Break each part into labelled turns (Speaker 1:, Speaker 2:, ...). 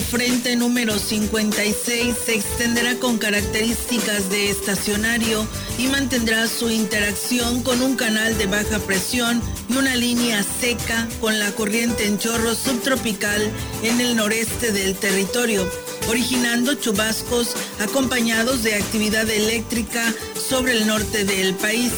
Speaker 1: Para hoy el frente número 56 se extenderá con características de estacionario y mantendrá su interacción con un canal de baja presión y una línea seca con la corriente en chorro subtropical en el noreste del territorio, originando chubascos acompañados de actividad eléctrica sobre el norte del país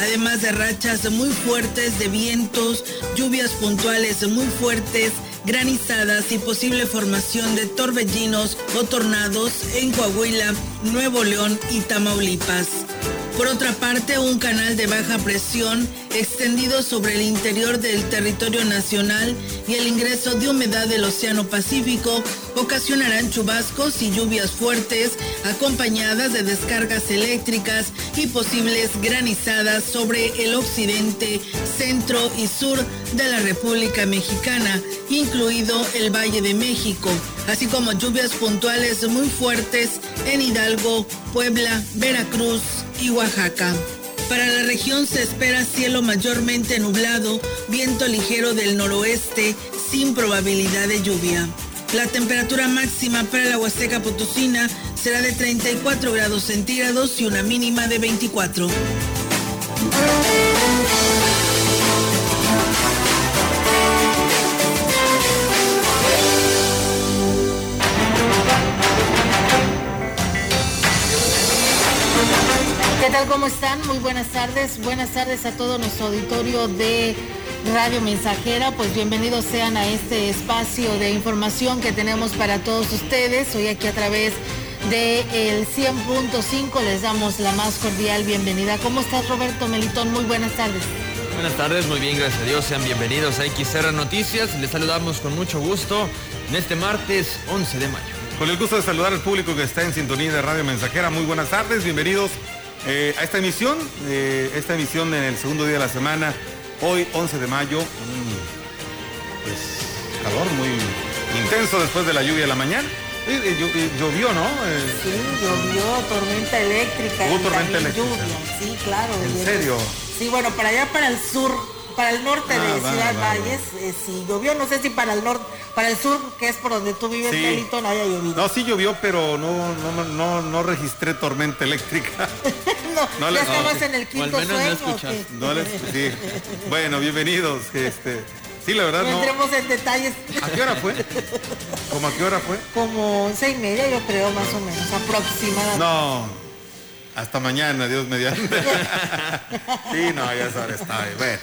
Speaker 1: además de rachas muy fuertes de vientos, lluvias puntuales muy fuertes, granizadas y posible formación de torbellinos o tornados en Coahuila, Nuevo León y Tamaulipas. Por otra parte, un canal de baja presión extendido sobre el interior del territorio nacional y el ingreso de humedad del Océano Pacífico ocasionarán chubascos y lluvias fuertes acompañadas de descargas eléctricas y posibles granizadas sobre el occidente, centro y sur de la República Mexicana, incluido el Valle de México, así como lluvias puntuales muy fuertes en Hidalgo, Puebla, Veracruz y Oaxaca. Para la región se espera cielo mayormente nublado, viento ligero del noroeste, sin probabilidad de lluvia. La temperatura máxima para la Huasteca Potosina será de 34 grados centígrados y una mínima de 24.
Speaker 2: ¿Qué tal? ¿Cómo están? Muy buenas tardes. Buenas tardes a todo nuestro auditorio de Radio Mensajera. Pues bienvenidos sean a este espacio de información que tenemos para todos ustedes. Hoy aquí a través del 100.5 les damos la más cordial bienvenida. ¿Cómo estás Roberto Melitón? Muy buenas tardes.
Speaker 3: Buenas tardes, muy bien, gracias a Dios. Sean bienvenidos a XR Noticias. Les saludamos con mucho gusto en este martes 11 de mayo.
Speaker 4: Con el gusto de saludar al público que está en sintonía de Radio Mensajera. Muy buenas tardes, bienvenidos eh, a esta emisión, eh, esta emisión en el segundo día de la semana, hoy 11 de mayo, un pues, calor muy intenso después de la lluvia de la mañana. Eh, llo- llovió, ¿no? Eh,
Speaker 2: Sí, llovió, tormenta eléctrica.
Speaker 4: Hubo tormenta eléctrica.
Speaker 2: lluvia. Sí, claro.
Speaker 4: ¿En serio?
Speaker 2: Sí, bueno, para allá, para el sur, para el norte
Speaker 4: Ah,
Speaker 2: de
Speaker 4: va,
Speaker 2: Ciudad
Speaker 4: va,
Speaker 2: Valles, eh, sí llovió. No sé si para el norte, para el sur, que es por donde tú vives,
Speaker 4: Sí.
Speaker 2: Melitón, haya llovido.
Speaker 4: No, sí llovió, pero no, no, no, no registré tormenta eléctrica.
Speaker 2: No,
Speaker 4: No le-
Speaker 2: ya estabas
Speaker 4: no,
Speaker 2: en el
Speaker 3: o al
Speaker 2: quinto
Speaker 3: no
Speaker 2: sueño.
Speaker 3: escuchas.
Speaker 2: ¿o qué?
Speaker 4: No les- sí. Bueno, bienvenidos. Este, sí, la verdad
Speaker 2: No
Speaker 4: no.
Speaker 2: entremos en detalles.
Speaker 4: ¿A qué hora fue? ¿Cómo a qué hora fue?
Speaker 2: Como once y media, yo creo, más o menos, aproximadamente.
Speaker 4: No, hasta mañana, Dios mediante. sí, no, ya sabes, está bien. Bueno,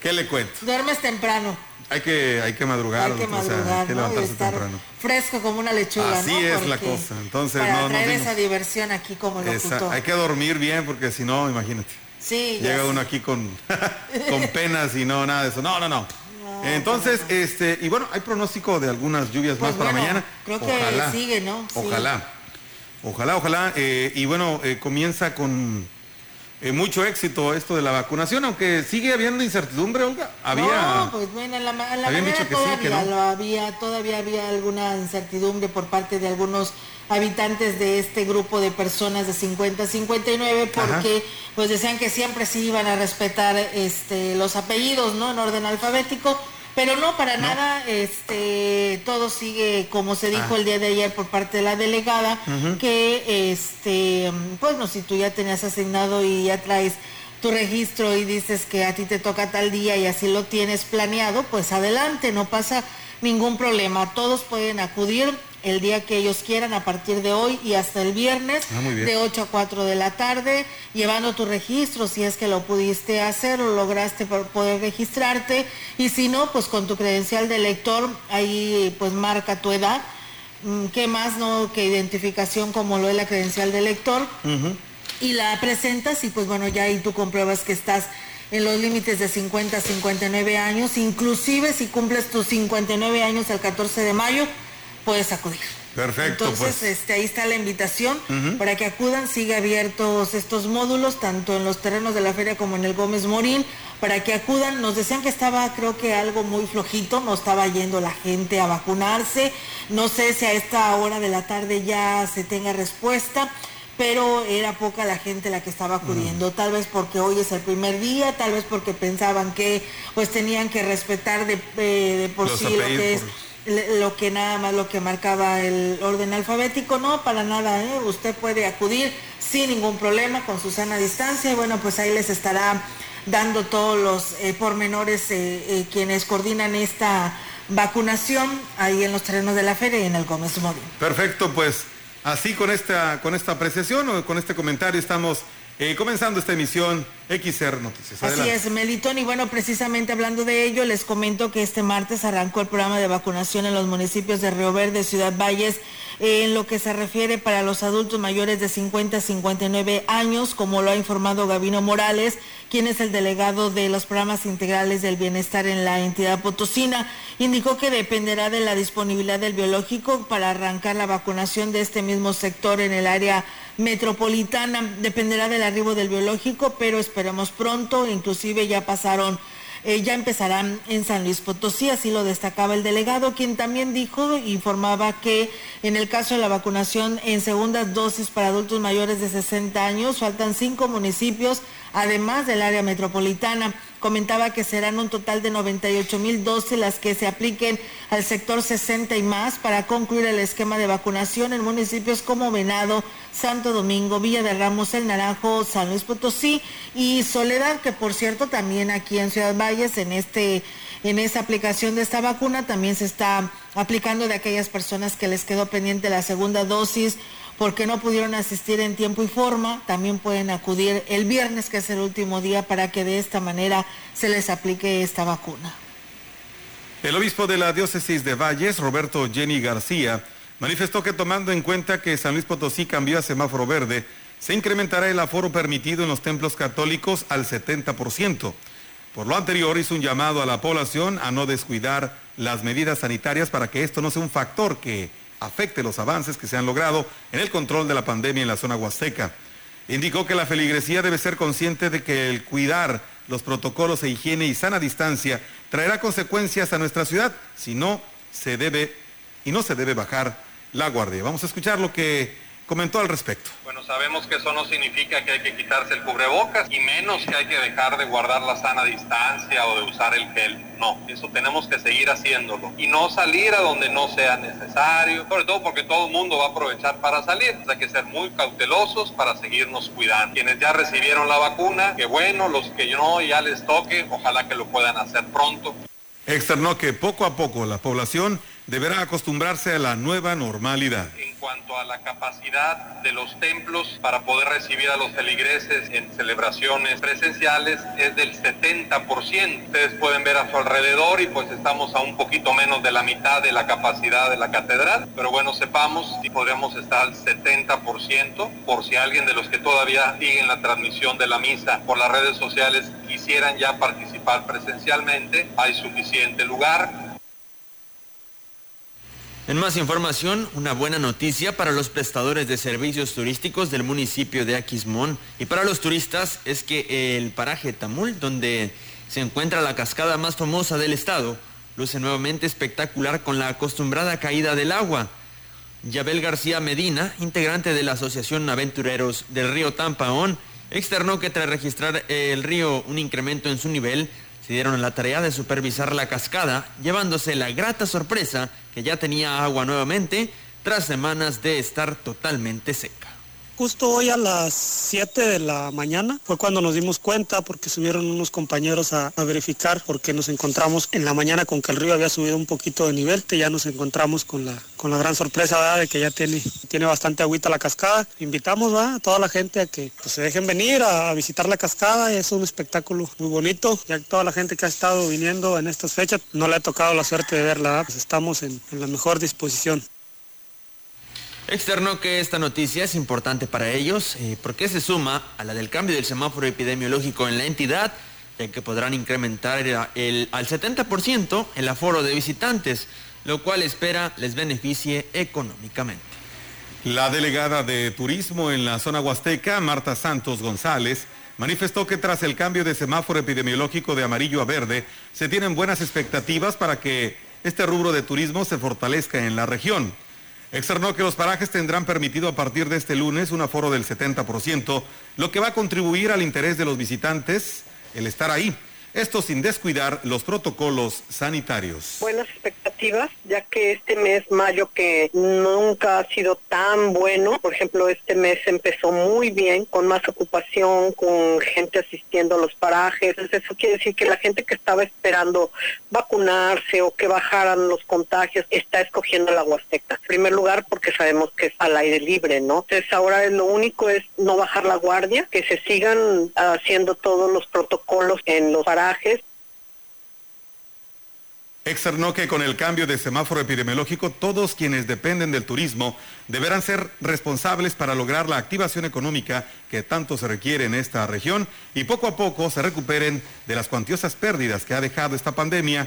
Speaker 4: ¿qué le cuento?
Speaker 2: Duermes temprano.
Speaker 4: Hay que, hay que madrugar,
Speaker 2: Hay que
Speaker 4: o sea,
Speaker 2: madrugar,
Speaker 4: hay que
Speaker 2: ¿no? Y
Speaker 4: levantarse temprano.
Speaker 2: fresco como una lechuga,
Speaker 4: Así
Speaker 2: ¿no?
Speaker 4: es la cosa. Entonces,
Speaker 2: para
Speaker 4: no, no
Speaker 2: traer
Speaker 4: dimos-
Speaker 2: esa diversión aquí como locutor.
Speaker 4: hay que dormir bien porque si no, imagínate.
Speaker 2: Sí,
Speaker 4: Llega uno aquí con, con penas y no, nada de eso. No, no, no. Entonces, este, y bueno, hay pronóstico de algunas lluvias
Speaker 2: Pues
Speaker 4: más para mañana.
Speaker 2: creo que sigue, ¿no? Sí.
Speaker 4: Ojalá. Ojalá, ojalá. eh, y bueno, eh, comienza con eh, mucho éxito esto de la vacunación, aunque sigue habiendo incertidumbre, Olga. Había.
Speaker 2: No, pues bueno, en la, en la
Speaker 4: Habían
Speaker 2: mañana
Speaker 4: dicho que sí, que
Speaker 2: todavía
Speaker 4: no.
Speaker 2: lo había, todavía había alguna incertidumbre por parte de algunos habitantes de este grupo de personas de 50 a 59 porque pues decían que siempre sí iban a respetar este los apellidos, ¿no? En orden alfabético, pero no para nada, este todo sigue como se dijo
Speaker 4: Ah.
Speaker 2: el día de ayer por parte de la delegada que este pues no si tú ya tenías asignado y ya traes tu registro y dices que a ti te toca tal día y así lo tienes planeado, pues adelante, no pasa ningún problema. Todos pueden acudir el día que ellos quieran a partir de hoy y hasta el viernes
Speaker 4: Ah,
Speaker 2: de 8 a 4 de la tarde, llevando tu registro si es que lo pudiste hacer o lograste por poder registrarte. Y si no, pues con tu credencial de lector ahí pues marca tu edad. Mm, ¿qué más no que identificación como lo es la credencial del lector? Y la presentas y pues bueno, ya ahí tú compruebas que estás en los límites de 50 a 59 años, inclusive si cumples tus 59 años el 14 de mayo, puedes acudir.
Speaker 4: Perfecto.
Speaker 2: Entonces,
Speaker 4: pues.
Speaker 2: este, ahí está la invitación para que acudan. Sigue abiertos estos módulos, tanto en los terrenos de la feria como en el Gómez Morín, para que acudan. Nos decían que estaba, creo que algo muy flojito, no estaba yendo la gente a vacunarse. No sé si a esta hora de la tarde ya se tenga respuesta pero era poca la gente la que estaba acudiendo, tal vez porque hoy es el primer día, tal vez porque pensaban que pues tenían que respetar de, eh, por sí lo que es lo que nada más lo que marcaba el orden alfabético, no, para nada, ¿eh? usted puede acudir sin ningún problema con su sana distancia y bueno, pues ahí les estará dando todos los eh, pormenores eh, quienes coordinan esta vacunación ahí en los terrenos de la feria y en el Gómez Móvil.
Speaker 4: Perfecto, pues así con esta, con esta apreciación o con este comentario estamos eh, comenzando esta emisión XR Noticias.
Speaker 2: Así es, Melitón. Y bueno, precisamente hablando de ello, les comento que este martes arrancó el programa de vacunación en los municipios de Río Verde, Ciudad Valles, en lo que se refiere para los adultos mayores de 50 a 59 años, como lo ha informado Gabino Morales, quien es el delegado de los programas integrales del bienestar en la entidad potosina. Indicó que dependerá de la disponibilidad del biológico para arrancar la vacunación de este mismo sector en el área metropolitana. Dependerá del arribo del biológico, pero esperemos pronto, inclusive ya pasaron eh, ya empezarán en San Luis Potosí, así lo destacaba el delegado, quien también dijo, informaba que en el caso de la vacunación en segundas dosis para adultos mayores de 60 años, faltan cinco municipios, además del área metropolitana. Comentaba que serán un total de 98 mil dosis las que se apliquen al sector 60 y más para concluir el esquema de vacunación en municipios como Venado, Santo Domingo, Villa de Ramos, El Naranjo, San Luis Potosí y Soledad, que por cierto también aquí en Ciudad Valles en este en esta aplicación de esta vacuna también se está aplicando de aquellas personas que les quedó pendiente la segunda dosis porque no pudieron asistir en tiempo y forma, también pueden acudir el viernes, que es el último día, para que de esta manera se les aplique esta vacuna.
Speaker 4: El obispo de la diócesis de Valles, Roberto Jenny García, manifestó que tomando en cuenta que San Luis Potosí cambió a semáforo verde, se incrementará el aforo permitido en los templos católicos al 70%. Por lo anterior, hizo un llamado a la población a no descuidar las medidas sanitarias para que esto no sea un factor que afecte los avances que se han logrado en el control de la pandemia en la zona huasteca. Indicó que la feligresía debe ser consciente de que el cuidar los protocolos de higiene y sana distancia traerá consecuencias a nuestra ciudad, si no se debe y no se debe bajar la guardia. Vamos a escuchar lo que comentó al respecto.
Speaker 5: Bueno, sabemos que eso no significa que hay que quitarse el cubrebocas y menos que hay que dejar de guardar la sana distancia o de usar el gel. No, eso tenemos que seguir haciéndolo y no salir a donde no sea necesario, sobre todo porque todo el mundo va a aprovechar para salir. hay que ser muy cautelosos para seguirnos cuidando. Quienes ya recibieron la vacuna, que bueno, los que no ya les toque, ojalá que lo puedan hacer pronto.
Speaker 4: Externó que poco a poco la población deberá acostumbrarse a la nueva normalidad.
Speaker 5: En cuanto a la capacidad de los templos para poder recibir a los feligreses en celebraciones presenciales es del 70%. Ustedes pueden ver a su alrededor y pues estamos a un poquito menos de la mitad de la capacidad de la catedral, pero bueno, sepamos si podríamos estar al 70% por si alguien de los que todavía siguen la transmisión de la misa por las redes sociales quisieran ya participar presencialmente, hay suficiente lugar
Speaker 3: en más información, una buena noticia para los prestadores de servicios turísticos del municipio de Aquismón y para los turistas es que el paraje Tamul, donde se encuentra la cascada más famosa del estado, luce nuevamente espectacular con la acostumbrada caída del agua. Yabel García Medina, integrante de la Asociación Aventureros del río Tampaón, externó que tras registrar el río un incremento en su nivel, se dieron la tarea de supervisar la cascada, llevándose la grata sorpresa que ya tenía agua nuevamente tras semanas de estar totalmente seca.
Speaker 6: Justo hoy a las 7 de la mañana fue cuando nos dimos cuenta porque subieron unos compañeros a, verificar porque nos encontramos en la mañana con que el río había subido un poquito de nivel, y ya nos encontramos con la, con la gran sorpresa de que ya tiene, tiene bastante agüita la cascada. Invitamos a toda la gente a que pues, se dejen venir a, visitar la cascada, es un espectáculo muy bonito, ya que toda la gente que ha estado viniendo en estas fechas no le ha tocado la suerte de verla, pues estamos en la mejor disposición.
Speaker 3: Externó que esta noticia es importante para ellos eh, porque se suma a la del cambio del semáforo epidemiológico en la entidad, ya que podrán incrementar el, al 70% el aforo de visitantes, lo cual espera les beneficie económicamente.
Speaker 4: La delegada de turismo en la zona huasteca, Marta Santos González, manifestó que tras el cambio de semáforo epidemiológico de amarillo a verde, se tienen buenas expectativas para que este rubro de turismo se fortalezca en la región. Externó que los parajes tendrán permitido a partir de este lunes un aforo del 70%, lo que va a contribuir al interés de los visitantes el estar ahí. Esto sin descuidar los protocolos sanitarios.
Speaker 7: Buenas expectativas, ya que este mes, mayo, que nunca ha sido tan bueno, por ejemplo, este mes empezó muy bien, con más ocupación, con gente asistiendo a los parajes. eso quiere decir que la gente que estaba esperando vacunarse o que bajaran los contagios está escogiendo la Huasteca. En primer lugar, porque sabemos que es al aire libre, ¿no? Entonces ahora lo único es no bajar la guardia, que se sigan haciendo todos los protocolos en los parajes
Speaker 4: Externó que con el cambio de semáforo epidemiológico, todos quienes dependen del turismo deberán ser responsables para lograr la activación económica que tanto se requiere en esta región y poco a poco se recuperen de las cuantiosas pérdidas que ha dejado esta pandemia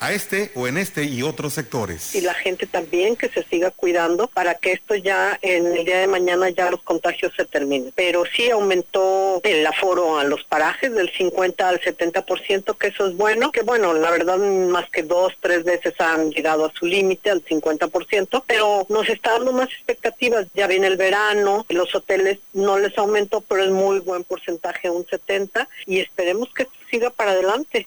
Speaker 4: a este o en este y otros sectores.
Speaker 7: Y la gente también que se siga cuidando para que esto ya en el día de mañana ya los contagios se terminen. Pero sí aumentó el aforo a los parajes del 50 al 70%, que eso es bueno, que bueno, la verdad más que dos, tres veces han llegado a su límite, al 50%, pero nos está dando más expectativas. Ya viene el verano, los hoteles no les aumentó, pero es muy buen porcentaje, un 70, y esperemos que siga para adelante.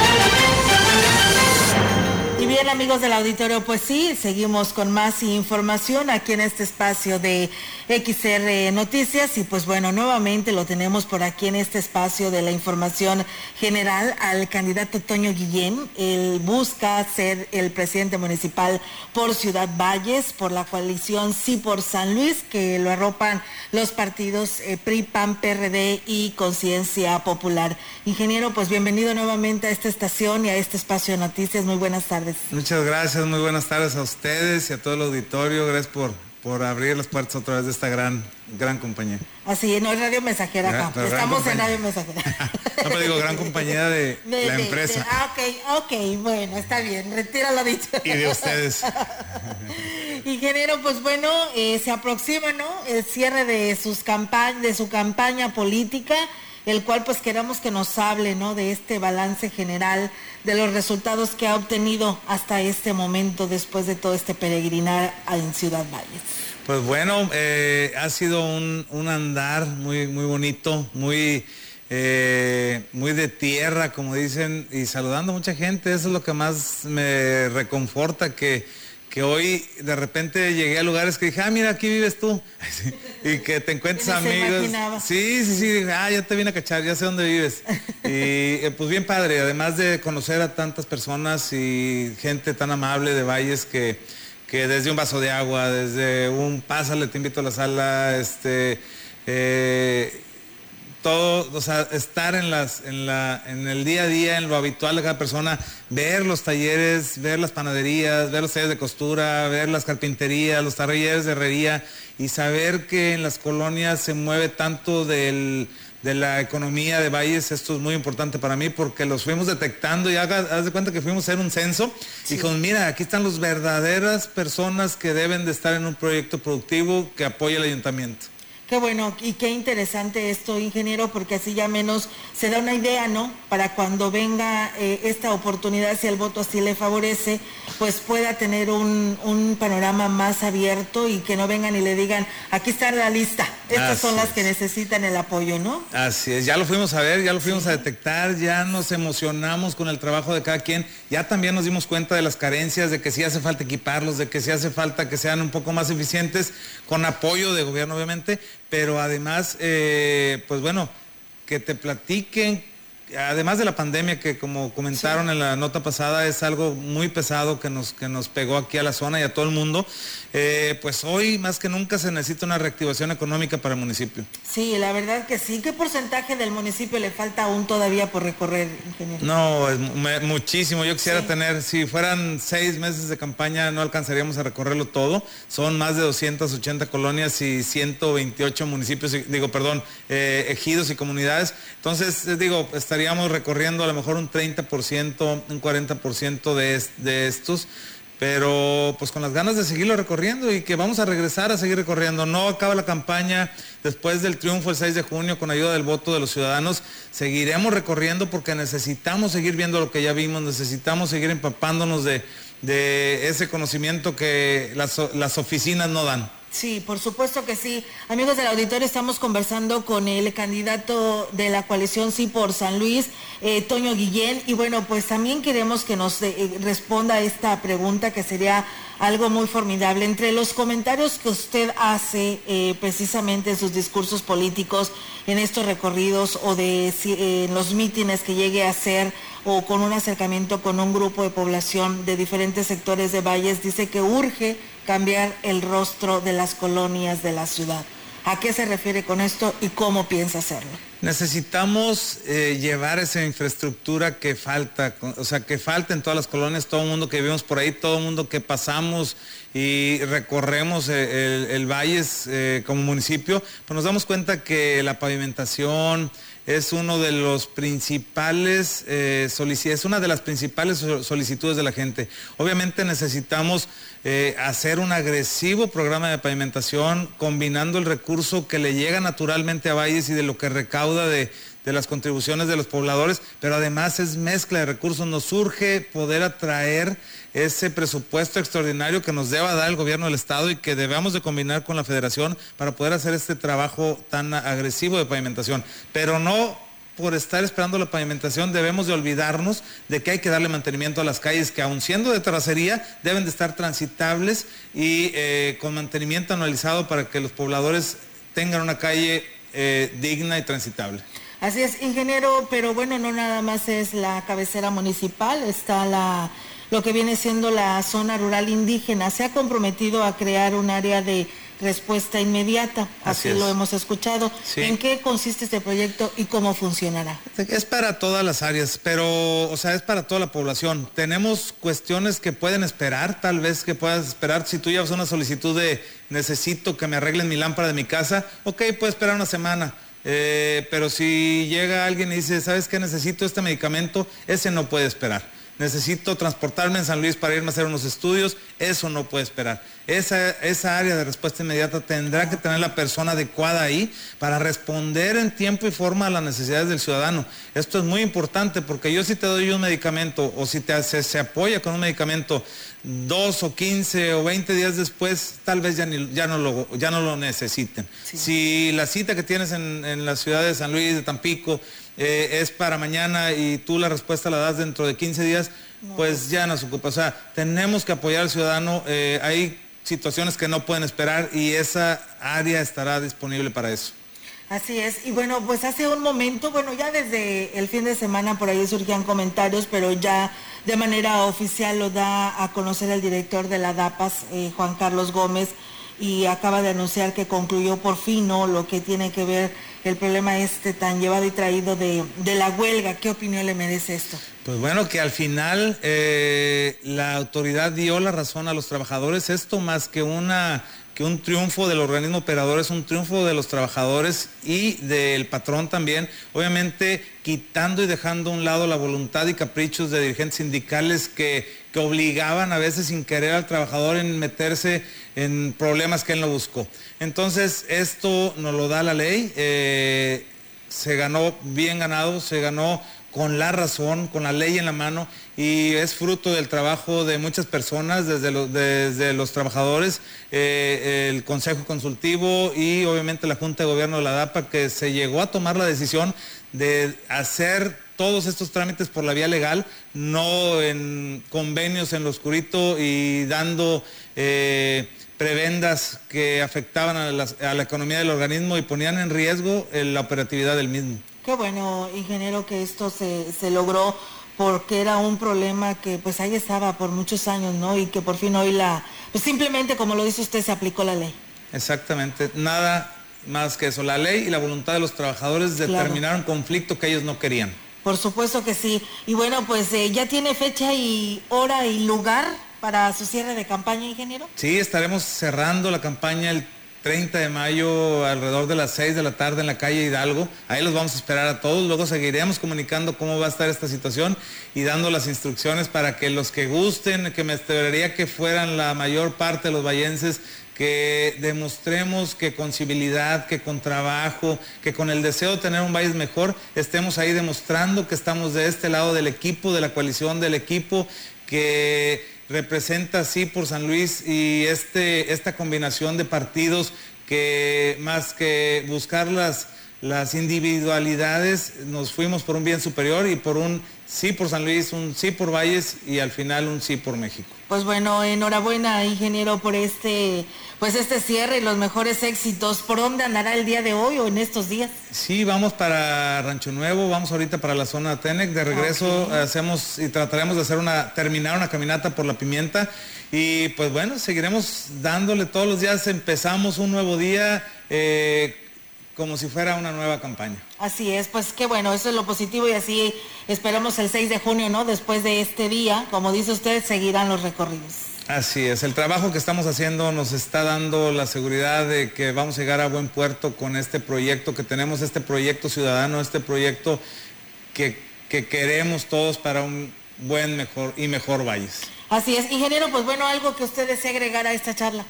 Speaker 2: Y bien amigos del auditorio, pues sí, seguimos con más información aquí en este espacio de XR Noticias y pues bueno, nuevamente lo tenemos por aquí en este espacio de la información general al candidato Toño Guillén. Él busca ser el presidente municipal por Ciudad Valles, por la coalición Sí por San Luis, que lo arropan los partidos eh, PRI, PAN, PRD y Conciencia Popular. Ingeniero, pues bienvenido nuevamente a esta estación y a este espacio de noticias. Muy buenas tardes.
Speaker 8: Muchas gracias, muy buenas tardes a ustedes y a todo el auditorio. Gracias por, por abrir las puertas otra vez de esta gran, gran compañía.
Speaker 2: Así, no es Radio Mensajera acá. Estamos en Radio Mensajera.
Speaker 8: no, pero digo, gran compañía de, la empresa.
Speaker 2: ah, ok, ok, bueno, está bien, retira lo dicho.
Speaker 8: Y de ustedes.
Speaker 2: Ingeniero, pues bueno, eh, se aproxima, ¿no? El cierre de sus campañas, de su campaña política el cual pues queremos que nos hable ¿no? de este balance general, de los resultados que ha obtenido hasta este momento después de todo este peregrinar en Ciudad Valles.
Speaker 8: Pues bueno, eh, ha sido un, andar muy, muy bonito, muy, eh, muy de tierra, como dicen, y saludando a mucha gente, eso es lo que más me reconforta, que que hoy de repente llegué a lugares que dije, ah, mira, aquí vives tú. y que te encuentres amigos. Sí, sí, sí, ah, ya te vine a cachar, ya sé dónde vives. y eh, pues bien padre, además de conocer a tantas personas y gente tan amable de Valles que, que desde un vaso de agua, desde un pásale, te invito a la sala, este, eh, todo, o sea, estar en, las, en, la, en el día a día, en lo habitual de cada persona, ver los talleres, ver las panaderías, ver los talleres de costura, ver las carpinterías, los talleres de herrería y saber que en las colonias se mueve tanto del, de la economía de Valles, esto es muy importante para mí porque los fuimos detectando y haga, haz de cuenta que fuimos a hacer un censo y dijimos, mira, aquí están las verdaderas personas que deben de estar en un proyecto productivo que apoye el ayuntamiento.
Speaker 2: Qué bueno y qué interesante esto, ingeniero, porque así ya menos se da una idea, ¿no? Para cuando venga eh, esta oportunidad, si el voto así le favorece, pues pueda tener un, panorama más abierto y que no vengan y le digan, aquí está la lista, estas son las que necesitan el apoyo, ¿no?
Speaker 8: Así es, ya lo fuimos a ver, ya lo fuimos a detectar, ya nos emocionamos con el trabajo de cada quien, ya también nos dimos cuenta de las carencias, de que sí hace falta equiparlos, de que sí hace falta que sean un poco más eficientes, con apoyo de gobierno obviamente, pero además, eh, pues bueno, que te platiquen además de la pandemia que como comentaron en la nota pasada es algo muy pesado que nos, que nos pegó aquí a la zona y a todo el mundo, eh, pues hoy más que nunca se necesita una reactivación económica para el municipio.
Speaker 2: Sí, la verdad que sí. ¿Qué porcentaje del municipio le falta aún todavía por recorrer, ingeniero?
Speaker 8: No, es muchísimo. Yo quisiera tener, si fueran seis meses de campaña no alcanzaríamos a recorrerlo todo. Son más de 280 colonias y 128 municipios, digo, perdón, eh, ejidos y comunidades. Entonces, digo, estaríamos recorriendo a lo mejor un 30%, un 40% de, de estos pero pues con las ganas de seguirlo recorriendo y que vamos a regresar a seguir recorriendo. No acaba la campaña después del triunfo el 6 de junio con ayuda del voto de los ciudadanos. Seguiremos recorriendo porque necesitamos seguir viendo lo que ya vimos, necesitamos seguir empapándonos de, ese conocimiento que las, las oficinas no dan.
Speaker 2: Sí, por supuesto que sí. Amigos del auditorio, estamos conversando con el candidato de la coalición Sí por San Luis, eh, Toño Guillén, y bueno, pues también queremos que nos eh, responda esta pregunta que sería algo muy formidable. Entre los comentarios que usted hace eh, precisamente en sus discursos políticos, en estos recorridos o de en los mítines que llegue a hacer o con un acercamiento con un grupo de población de diferentes sectores de valles, dice que urge cambiar el rostro de las colonias de la ciudad. ¿A qué se refiere con esto y cómo piensa hacerlo?
Speaker 8: Necesitamos eh, llevar esa infraestructura que falta, o sea, que falta en todas las colonias, todo el mundo que vivimos por ahí, todo el mundo que pasamos y recorremos eh, el, valle eh, como municipio, pues nos damos cuenta que la pavimentación, es uno de los principales eh, es una de las principales solicitudes de la gente. Obviamente necesitamos eh, hacer un agresivo programa de pavimentación combinando el recurso que le llega naturalmente a Valles y de lo que recauda de, de las contribuciones de los pobladores, pero además es mezcla de recursos. Nos surge poder atraer ese presupuesto extraordinario que nos deba dar el gobierno del Estado y que debemos de combinar con la federación para poder hacer este trabajo tan agresivo de pavimentación. Pero no por estar esperando la pavimentación debemos de olvidarnos de que hay que darle mantenimiento a las calles que aun siendo de terracería deben de estar transitables y eh, con mantenimiento anualizado para que los pobladores tengan una calle eh, digna y transitable.
Speaker 2: Así es, ingeniero, pero bueno, no nada más es la cabecera municipal, está la lo que viene siendo la zona rural indígena. Se ha comprometido a crear un área de respuesta inmediata, así, lo hemos escuchado. ¿En qué consiste este proyecto y cómo funcionará?
Speaker 8: Es para todas las áreas, pero, o sea, es para toda la población. Tenemos cuestiones que pueden esperar, tal vez que puedas esperar. Si tú llevas una solicitud de necesito que me arreglen mi lámpara de mi casa, ok, puede esperar una semana. Eh, pero si llega alguien y dice, ¿sabes qué? Necesito este medicamento, ese no puede esperar necesito transportarme en San Luis para irme a hacer unos estudios, eso no puede esperar. Esa, esa área de respuesta inmediata tendrá que tener la persona adecuada ahí para responder en tiempo y forma a las necesidades del ciudadano. Esto es muy importante porque yo si te doy un medicamento o si te, se, se apoya con un medicamento dos o quince o veinte días después, tal vez ya, ya, no, lo, ya no lo necesiten. Si la cita que tienes en, en la ciudad de San Luis, de Tampico, eh, es para mañana y tú la respuesta la das dentro de 15 días, pues ya nos ocupa. O sea, tenemos que apoyar al ciudadano. Eh, hay situaciones que no pueden esperar y esa área estará disponible para eso.
Speaker 2: Así es, y bueno, pues hace un momento, bueno, ya desde el fin de semana por ahí surgían comentarios, pero ya de manera oficial lo da a conocer el director de la DAPAS, eh, Juan Carlos Gómez, y acaba de anunciar que concluyó por fin ¿no? lo que tiene que ver el problema este tan llevado y traído de, la huelga. ¿Qué opinión le merece esto?
Speaker 8: Pues bueno, que al final eh, la autoridad dio la razón a los trabajadores. Esto más que una que un triunfo del organismo operador es un triunfo de los trabajadores y del patrón también, obviamente quitando y dejando a un lado la voluntad y caprichos de dirigentes sindicales que, obligaban a veces sin querer al trabajador en meterse en problemas que él no buscó. Entonces, esto nos lo da la ley, eh, se ganó bien ganado, se ganó con la razón, con la ley en la mano y es fruto del trabajo de muchas personas, desde, los trabajadores, eh, el Consejo Consultivo y obviamente la Junta de Gobierno de la DAPA que se llegó a tomar la decisión de hacer todos estos trámites por la vía legal, no en convenios en lo oscurito y dando eh, prebendas que afectaban a la, economía del organismo y ponían en riesgo la operatividad del mismo.
Speaker 2: Qué bueno, ingeniero, que esto se, se logró porque era un problema que pues ahí estaba por muchos años, ¿no? Y que por fin hoy la, pues simplemente como lo dice usted, se aplicó la ley.
Speaker 8: Exactamente, nada más que eso, la ley y la voluntad de los trabajadores de terminar un conflicto que ellos no querían.
Speaker 2: Por supuesto que sí. Y bueno, pues eh, ya tiene fecha y hora y lugar para su cierre de campaña, ingeniero.
Speaker 8: Sí, estaremos cerrando la campaña el 30 de mayo alrededor de las 6 de la tarde en la calle Hidalgo. Ahí los vamos a esperar a todos. Luego seguiremos comunicando cómo va a estar esta situación y dando las instrucciones para que los que gusten, que me esperaría que fueran la mayor parte de los vallenses, que demostremos que con civilidad, que con trabajo, que con el deseo de tener un país mejor, estemos ahí demostrando que estamos de este lado del equipo, de la coalición del equipo, que representa así por San Luis y este, esta combinación de partidos que más que buscar las, las individualidades, nos fuimos por un bien superior y por un sí por San Luis, un sí por Valles y al final un sí por México.
Speaker 2: Pues bueno, enhorabuena, ingeniero, por este, pues este cierre y los mejores éxitos. ¿Por dónde andará el día de hoy o en estos días?
Speaker 8: Sí, vamos para Rancho Nuevo, vamos ahorita para la zona Tenec. De regreso hacemos y trataremos de hacer una, terminar una caminata por la pimienta. Y pues bueno, seguiremos dándole todos los días, empezamos un nuevo día. Eh, como si fuera una nueva campaña.
Speaker 2: Así es, pues qué bueno, eso es lo positivo y así esperamos el 6 de junio, ¿no? Después de este día, como dice usted, seguirán los recorridos.
Speaker 8: Así es, el trabajo que estamos haciendo nos está dando la seguridad de que vamos a llegar a buen puerto con este proyecto que tenemos, este proyecto ciudadano, este proyecto que, que queremos todos para un buen mejor y mejor Valles.
Speaker 2: Así es, ingeniero, pues bueno, algo que usted desea agregar a esta charla.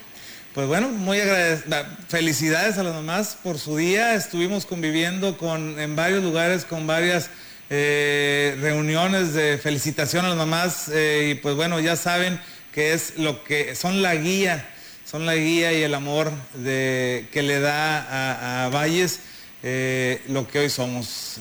Speaker 8: Pues bueno, muy agradecido. Felicidades a las mamás por su día. Estuvimos conviviendo con, en varios lugares con varias eh, reuniones de felicitación a las mamás eh, y pues bueno, ya saben que es lo que son la guía, son la guía y el amor de, que le da a, Valles eh, lo que hoy somos.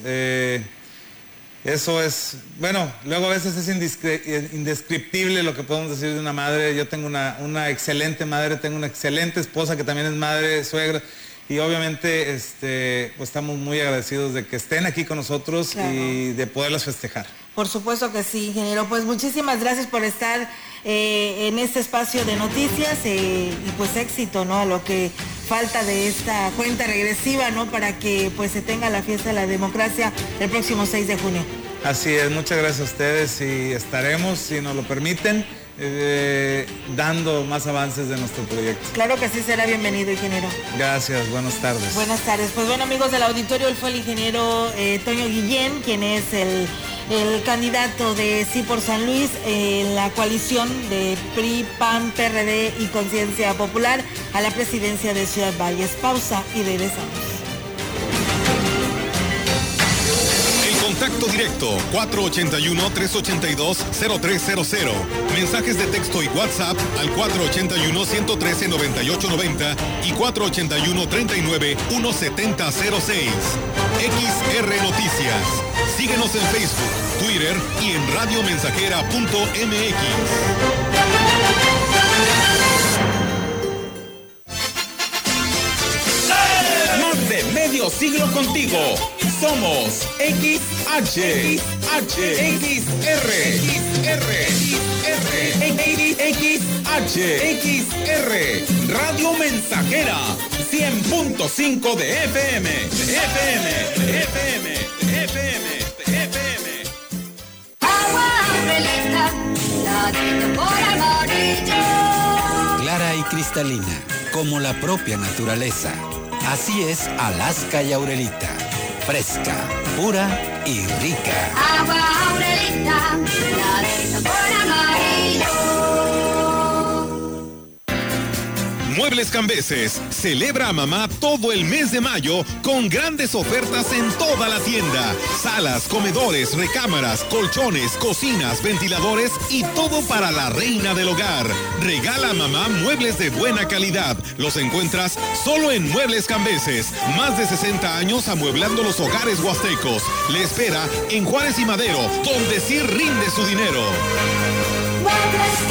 Speaker 8: Eso es, bueno, luego a veces es indescriptible lo que podemos decir de una madre. Yo tengo una, excelente madre, tengo una excelente esposa que también es madre, suegra. Y obviamente este, pues estamos muy agradecidos de que estén aquí con nosotros y de poderlas festejar.
Speaker 2: Por supuesto que sí, ingeniero. Pues muchísimas gracias por estar eh, en este espacio de noticias eh, y pues éxito, ¿no? A lo que falta de esta cuenta regresiva, ¿no? Para que pues se tenga la fiesta de la democracia el próximo 6 de junio.
Speaker 8: Así es, muchas gracias a ustedes y estaremos, si nos lo permiten, eh, dando más avances de nuestro proyecto.
Speaker 2: Claro que sí, será bienvenido, ingeniero.
Speaker 8: Gracias, buenas tardes.
Speaker 2: Buenas tardes. Pues bueno, amigos del auditorio, él fue el ingeniero eh, Toño Guillén, quien es el, el, candidato de Sí por San Luis en la coalición de PRI, PAN, PRD y Conciencia Popular a la presidencia de Ciudad Valles. Pausa y regresamos.
Speaker 4: Contacto directo 481-382-0300. Mensajes de texto y WhatsApp al 481-113-9890 y 481-39-1706. XR Noticias. Síguenos en Facebook, Twitter y en radiomensajera.mx.
Speaker 9: Más de medio siglo contigo. Somos XH, XR, XR, XR, XR, Radio Mensajera, 100.5 de FM, FM, FM, FM, FM. Agua
Speaker 10: Clara y cristalina, como la propia naturaleza. Así es Alaska y Aurelita fresca, pura y rica. Agua Aurelita, la de
Speaker 4: Muebles Cambeses celebra a mamá todo el mes de mayo con grandes ofertas en toda la tienda. Salas, comedores, recámaras, colchones, cocinas, ventiladores y todo para la reina del hogar. Regala a mamá muebles de buena calidad. Los encuentras solo en Muebles Cambeses. Más de 60 años amueblando los hogares huastecos. Le espera en Juárez y Madero, donde sí rinde su dinero. Muebles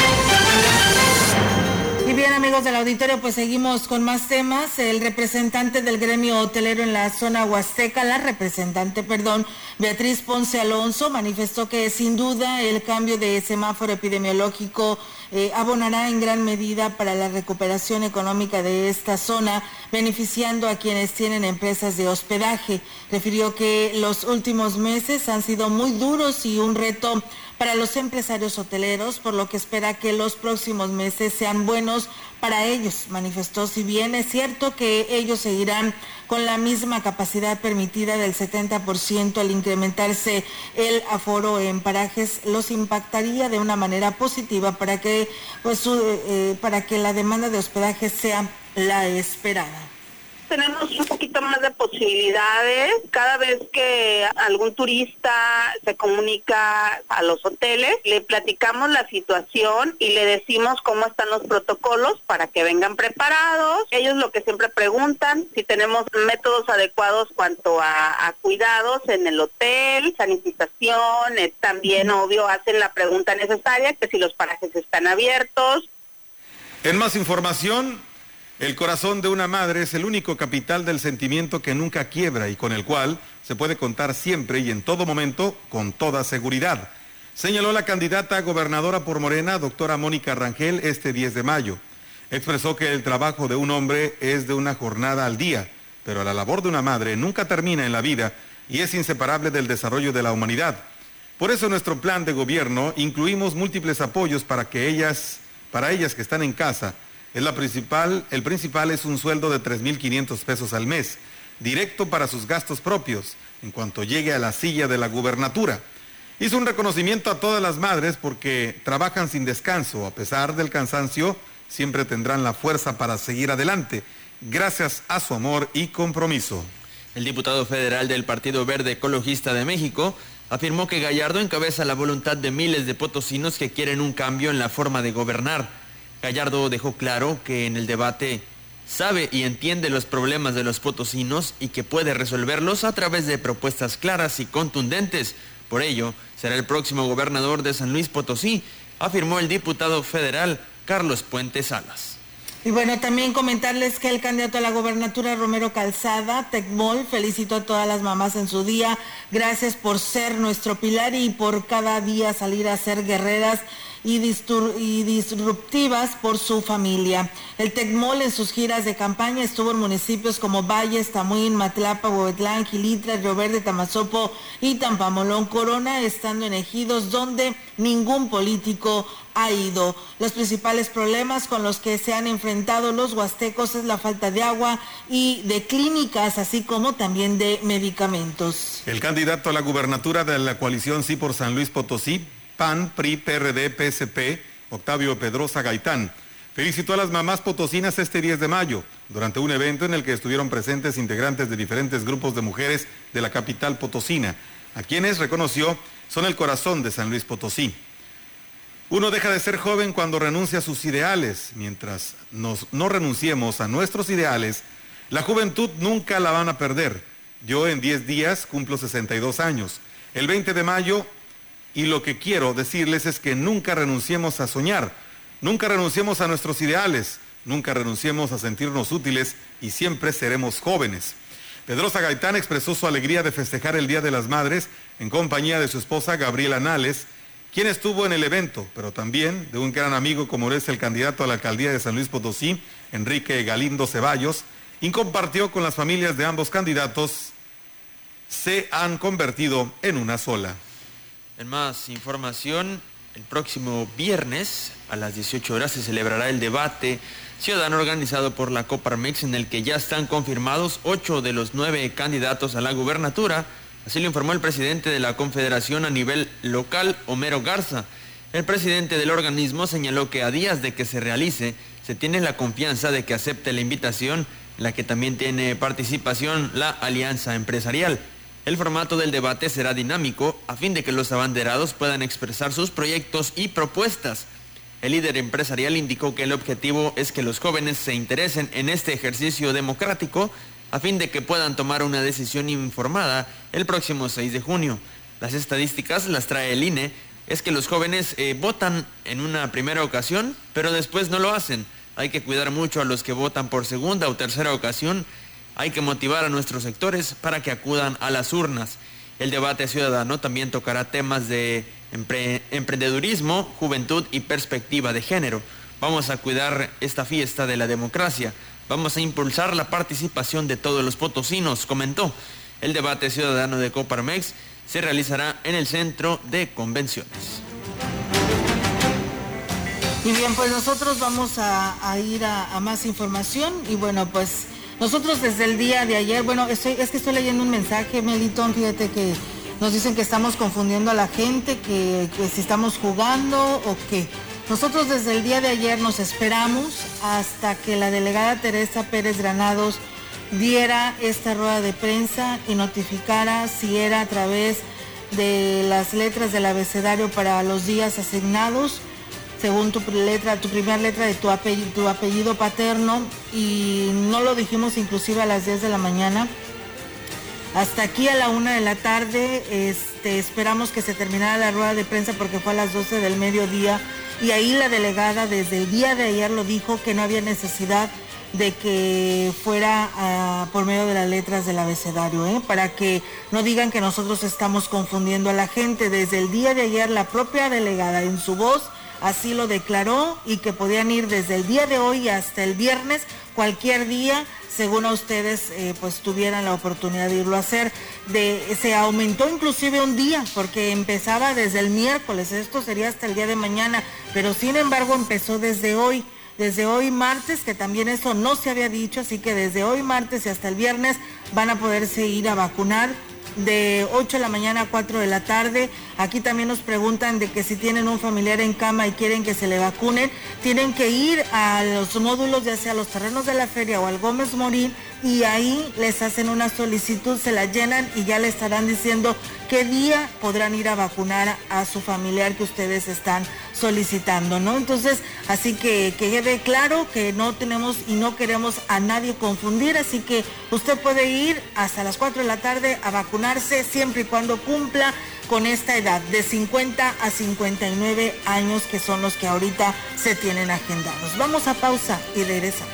Speaker 2: Y bien amigos del auditorio, pues seguimos con más temas. El representante del gremio hotelero en la zona huasteca, la representante, perdón, Beatriz Ponce Alonso, manifestó que sin duda el cambio de semáforo epidemiológico eh, abonará en gran medida para la recuperación económica de esta zona, beneficiando a quienes tienen empresas de hospedaje. Refirió que los últimos meses han sido muy duros y un reto para los empresarios hoteleros, por lo que espera que los próximos meses sean buenos para ellos. Manifestó, si bien es cierto que ellos seguirán con la misma capacidad permitida del 70% al incrementarse el aforo en parajes, los impactaría de una manera positiva para que, pues, eh, para que la demanda de hospedaje sea la esperada
Speaker 11: tenemos un poquito más de posibilidades. Cada vez que algún turista se comunica a los hoteles, le platicamos la situación y le decimos cómo están los protocolos para que vengan preparados. Ellos lo que siempre preguntan, si tenemos métodos adecuados cuanto a, cuidados en el hotel, sanitización, eh, también obvio hacen la pregunta necesaria, que si los parajes están abiertos.
Speaker 4: En más información, el corazón de una madre es el único capital del sentimiento que nunca quiebra y con el cual se puede contar siempre y en todo momento con toda seguridad. Señaló la candidata a gobernadora por Morena, doctora Mónica Rangel, este 10 de mayo. Expresó que el trabajo de un hombre es de una jornada al día, pero la labor de una madre nunca termina en la vida y es inseparable del desarrollo de la humanidad. Por eso en nuestro plan de gobierno incluimos múltiples apoyos para que ellas, para ellas que están en casa, es la principal, el principal es un sueldo de 3.500 pesos al mes, directo para sus gastos propios, en cuanto llegue a la silla de la gubernatura. Hizo un reconocimiento a todas las madres porque trabajan sin descanso, a pesar del cansancio, siempre tendrán la fuerza para seguir adelante, gracias a su amor y compromiso.
Speaker 3: El diputado federal del Partido Verde Ecologista de México afirmó que Gallardo encabeza la voluntad de miles de potosinos que quieren un cambio en la forma de gobernar. Gallardo dejó claro que en el debate sabe y entiende los problemas de los potosinos y que puede resolverlos a través de propuestas claras y contundentes. Por ello, será el próximo gobernador de San Luis Potosí, afirmó el diputado federal Carlos Puente Salas.
Speaker 2: Y bueno, también comentarles que el candidato a la gobernatura, Romero Calzada, Tecmol, felicitó a todas las mamás en su día. Gracias por ser nuestro pilar y por cada día salir a ser guerreras y, disruptivas por su familia. El Tecmol en sus giras de campaña estuvo en municipios como Valles, Tamuín, Matlapa, Boetlán, Gilitra, Río Verde, Tamazopo y Tampamolón Corona, estando en ejidos donde ningún político ha ido. Los principales problemas con los que se han enfrentado los huastecos es la falta de agua y de clínicas, así como también de medicamentos.
Speaker 4: El candidato a la gubernatura de la coalición Sí por San Luis Potosí, PAN, PRI, PRD, PSP, Octavio Pedrosa Gaitán. Felicitó a las mamás potosinas este 10 de mayo, durante un evento en el que estuvieron presentes integrantes de diferentes grupos de mujeres de la capital potosina, a quienes reconoció son el corazón de San Luis Potosí. Uno deja de ser joven cuando renuncia a sus ideales, mientras nos, no renunciemos a nuestros ideales, La juventud nunca la van a perder. Yo en 10 días cumplo 62 años. El 20 de mayo, y lo que quiero decirles es que nunca renunciemos a soñar, nunca renunciemos a nuestros ideales, nunca renunciemos a sentirnos útiles y siempre seremos jóvenes. Pedrosa Gaitán expresó su alegría de festejar el Día de las Madres en compañía de su esposa Gabriela Nales, quien estuvo en el evento, pero también de un gran amigo como es el candidato a la alcaldía de San Luis Potosí, Enrique Galindo Ceballos, y compartió con las familias de ambos candidatos, se han convertido en una sola.
Speaker 3: En más información, el próximo viernes a las 18 horas se celebrará el debate ciudadano organizado por la Coparmex en el que ya están confirmados ocho de los nueve candidatos a la gubernatura. Así lo informó el presidente de la Confederación a nivel local, Homero Garza. El presidente del organismo señaló que a días de que se realice, se tiene la confianza de que acepte la invitación, en la que también tiene participación la Alianza Empresarial. El formato del debate será dinámico a fin de que los abanderados puedan expresar sus proyectos y propuestas. El líder empresarial indicó que el objetivo es que los jóvenes se interesen en este ejercicio democrático a fin de que puedan tomar una decisión informada el próximo 6 de junio. Las estadísticas las trae el INE, es que los jóvenes eh, votan en una primera ocasión, pero después no lo hacen. Hay que cuidar mucho a los que votan por segunda o tercera ocasión hay que motivar a nuestros sectores para que acudan a las urnas. El debate ciudadano también tocará temas de emprendedurismo, juventud y perspectiva de género. Vamos a cuidar esta fiesta de la democracia. Vamos a impulsar la participación de todos los potosinos, comentó. El debate ciudadano de Coparmex se realizará en el centro de convenciones.
Speaker 2: Y bien, pues nosotros vamos a, ir a más información y bueno, pues nosotros desde el día de ayer, bueno, es que estoy leyendo un mensaje, Melitón, fíjate que nos dicen que estamos confundiendo a la gente, que, si estamos jugando o qué. Nosotros desde el día de ayer nos esperamos hasta que la delegada Teresa Pérez Granados diera esta rueda de prensa y notificara si era a través de las letras del abecedario para los días asignados según tu letra, tu primera letra de tu apellido paterno y no lo dijimos inclusive a las 10 de la mañana. Hasta aquí a la una de la tarde, este, esperamos que se terminara la rueda de prensa porque fue a las 12 del mediodía y ahí la delegada desde el día de ayer lo dijo que no había necesidad de que fuera ah, por medio de las letras del abecedario, ¿eh? para que no digan que nosotros estamos confundiendo a la gente. Desde el día de ayer la propia delegada en su voz así lo declaró y que podían ir desde el día de hoy hasta el viernes, cualquier día, según a ustedes eh, pues tuvieran la oportunidad de irlo a hacer. De, se aumentó inclusive un día porque empezaba desde el miércoles, esto sería hasta el día de mañana, pero sin embargo empezó desde hoy desde hoy martes, que también eso no se había dicho, así que desde hoy martes y hasta el viernes van a poderse ir a vacunar de 8 de la mañana a 4 de la tarde. Aquí también nos preguntan de que si tienen un familiar en cama y quieren que se le vacunen, tienen que ir a los módulos, ya sea a los terrenos de la feria o al Gómez Morín, y ahí les hacen una solicitud, se la llenan y ya le estarán diciendo qué día podrán ir a vacunar a su familiar que ustedes están solicitando, ¿no? Entonces, así que, que quede claro que no tenemos y no queremos a nadie confundir, así que usted puede ir hasta las 4 de la tarde a vacunarse siempre y cuando cumpla con esta edad de 50 a 59 años que son los que ahorita se tienen agendados. Vamos a pausa y regresamos.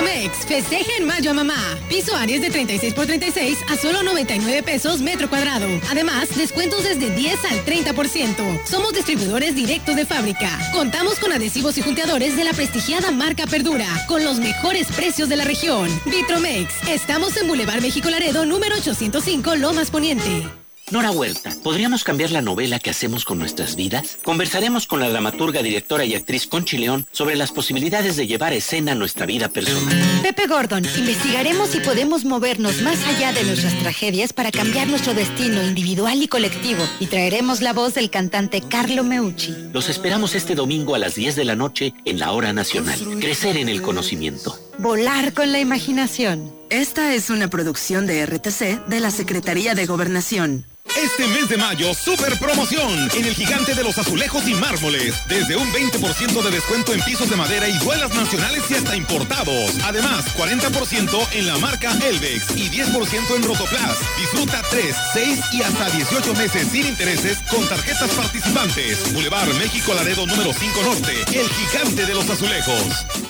Speaker 12: Vitromex, festeja en mayo a mamá. Piso Aries de 36 por 36 a solo 99 pesos metro cuadrado. Además, descuentos desde 10 al 30%. Somos distribuidores directos de fábrica. Contamos con adhesivos y junteadores de la prestigiada marca Perdura, con los mejores precios de la región. Vitromex, estamos en Boulevard México Laredo, número 805, Lomas Poniente.
Speaker 13: Nora Huerta, ¿podríamos cambiar la novela que hacemos con nuestras vidas? Conversaremos con la dramaturga, directora y actriz Conchi León sobre las posibilidades de llevar a escena nuestra vida personal.
Speaker 14: Pepe Gordon, investigaremos si podemos movernos más allá de nuestras tragedias para cambiar nuestro destino individual y colectivo y traeremos la voz del cantante Carlo Meucci.
Speaker 13: Los esperamos este domingo a las 10 de la noche en la hora nacional. Crecer en el conocimiento.
Speaker 14: Volar con la imaginación.
Speaker 15: Esta es una producción de RTC de la Secretaría de Gobernación.
Speaker 4: Este mes de mayo, super promoción en el gigante de los azulejos y mármoles. Desde un 20% de descuento en pisos de madera y duelas nacionales y hasta importados. Además, 40% en la marca Elvex y 10% en Rotoplas. Disfruta 3, 6 y hasta 18 meses sin intereses con tarjetas participantes. Boulevard México Laredo número 5 Norte, el gigante de los azulejos.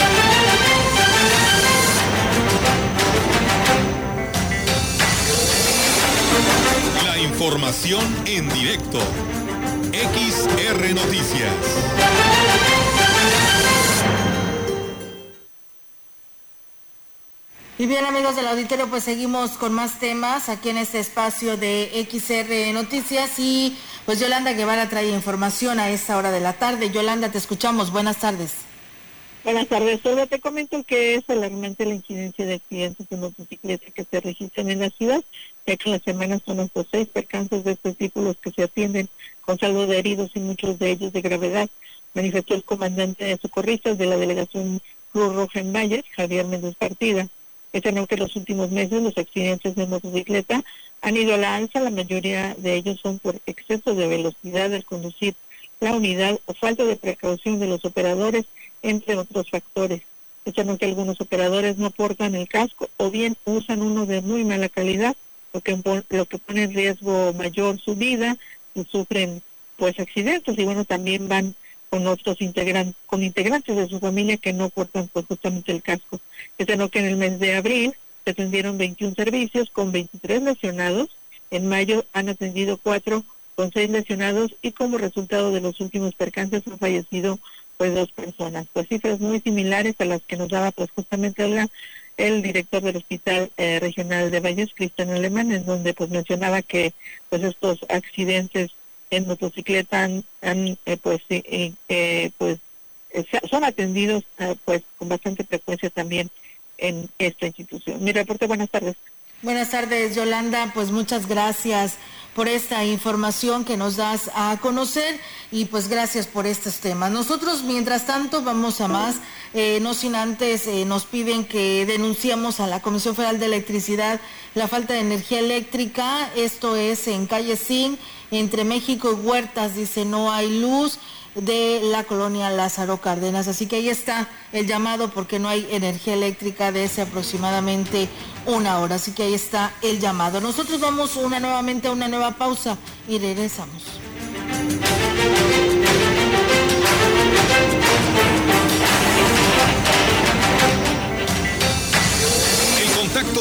Speaker 4: Información en directo. XR Noticias.
Speaker 2: Y bien amigos del auditorio, pues seguimos con más temas aquí en este espacio de XR Noticias y pues Yolanda Guevara trae información a esta hora de la tarde. Yolanda, te escuchamos. Buenas tardes.
Speaker 11: Buenas tardes. Solo te comento que es alarmante la incidencia de accidentes de motocicletas que se registran en la ciudad, que en la semana son hasta seis percances de estos tipo los que se atienden con saldo de heridos y muchos de ellos de gravedad, manifestó el comandante de socorristas de la delegación Cruz Roja en Javier Méndez Partida. Mencionó que en los últimos meses los accidentes de motocicleta han ido a la alza, la mayoría de ellos son por exceso de velocidad al conducir la unidad o falta de precaución de los operadores, entre otros factores. Mencionó que algunos operadores no portan el casco o bien usan uno de muy mala calidad, lo que, lo que pone en riesgo mayor su vida y sufren pues accidentes y bueno también van con otros integrantes, con integrantes de su familia que no portan pues justamente el casco. Mencionó que en el mes de abril se atendieron 21 servicios con 23 lesionados, en mayo han atendido 4 con 6 lesionados y como resultado de los últimos percances han fallecido pues dos personas. Pues cifras muy similares a las que nos daba pues justamente la, el director del Hospital eh, Regional de Valles, Cristian Alemán, en donde pues mencionaba que pues estos accidentes en motocicleta han, han eh, pues eh, eh, pues son atendidos pues con bastante frecuencia también en esta institución. Mi reporte, buenas tardes.
Speaker 2: Buenas tardes, Yolanda. Pues muchas gracias por esta información que nos das a conocer y pues gracias por estos temas. Nosotros, mientras tanto, vamos a más, eh, no sin antes eh, nos piden que denunciamos a la Comisión Federal de Electricidad la falta de energía eléctrica. Esto es en calle Sin, entre México y Huertas, dice no hay luz de la colonia Lázaro Cárdenas. Así que ahí está el llamado porque no hay energía eléctrica desde aproximadamente una hora. Así que ahí está el llamado. Nosotros vamos una nuevamente a una nueva pausa y regresamos.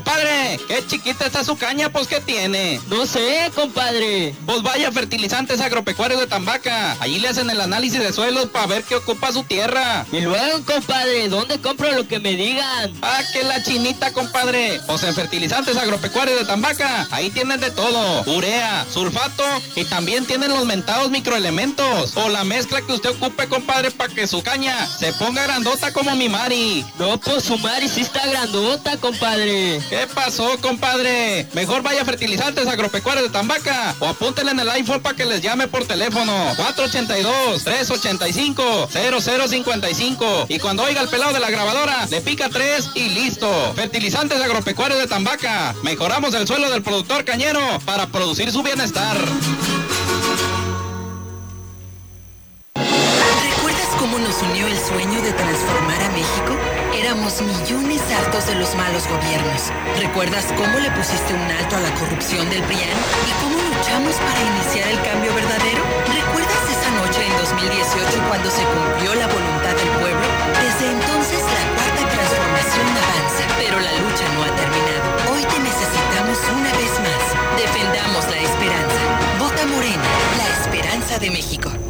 Speaker 16: Compadre, qué chiquita está su caña, pues ¿qué tiene?
Speaker 17: No sé, compadre.
Speaker 16: Pues vaya fertilizantes agropecuarios de Tambaca. Allí le hacen el análisis de suelos para ver qué ocupa su tierra.
Speaker 17: Y luego, compadre, ¿dónde compro lo que me digan?
Speaker 16: Ah, que la chinita, compadre. Pues en fertilizantes agropecuarios de Tambaca, ahí tienen de todo. Urea, sulfato y también tienen los mentados microelementos. O la mezcla que usted ocupe, compadre, para que su caña se ponga grandota como mi Mari.
Speaker 17: No, pues su Mari sí está grandota, compadre.
Speaker 16: ¿Qué pasó, compadre? Mejor vaya a fertilizantes agropecuarios de Tambaca o apúntenle en el iPhone para que les llame por teléfono 482-385-0055 y cuando oiga el pelado de la grabadora le pica 3 y listo. Fertilizantes agropecuarios de Tambaca. Mejoramos el suelo del productor cañero para producir su bienestar.
Speaker 18: Nos unió el sueño de transformar a México? Éramos millones hartos de los malos gobiernos. ¿Recuerdas cómo le pusiste un alto a la corrupción del PRIAN? ¿Y cómo luchamos para iniciar el cambio verdadero? ¿Recuerdas esa noche en 2018 cuando se cumplió la voluntad del pueblo? Desde entonces la cuarta transformación avanza, pero la lucha no ha terminado. Hoy te necesitamos una vez más. Defendamos la esperanza. Vota Morena, la esperanza de México.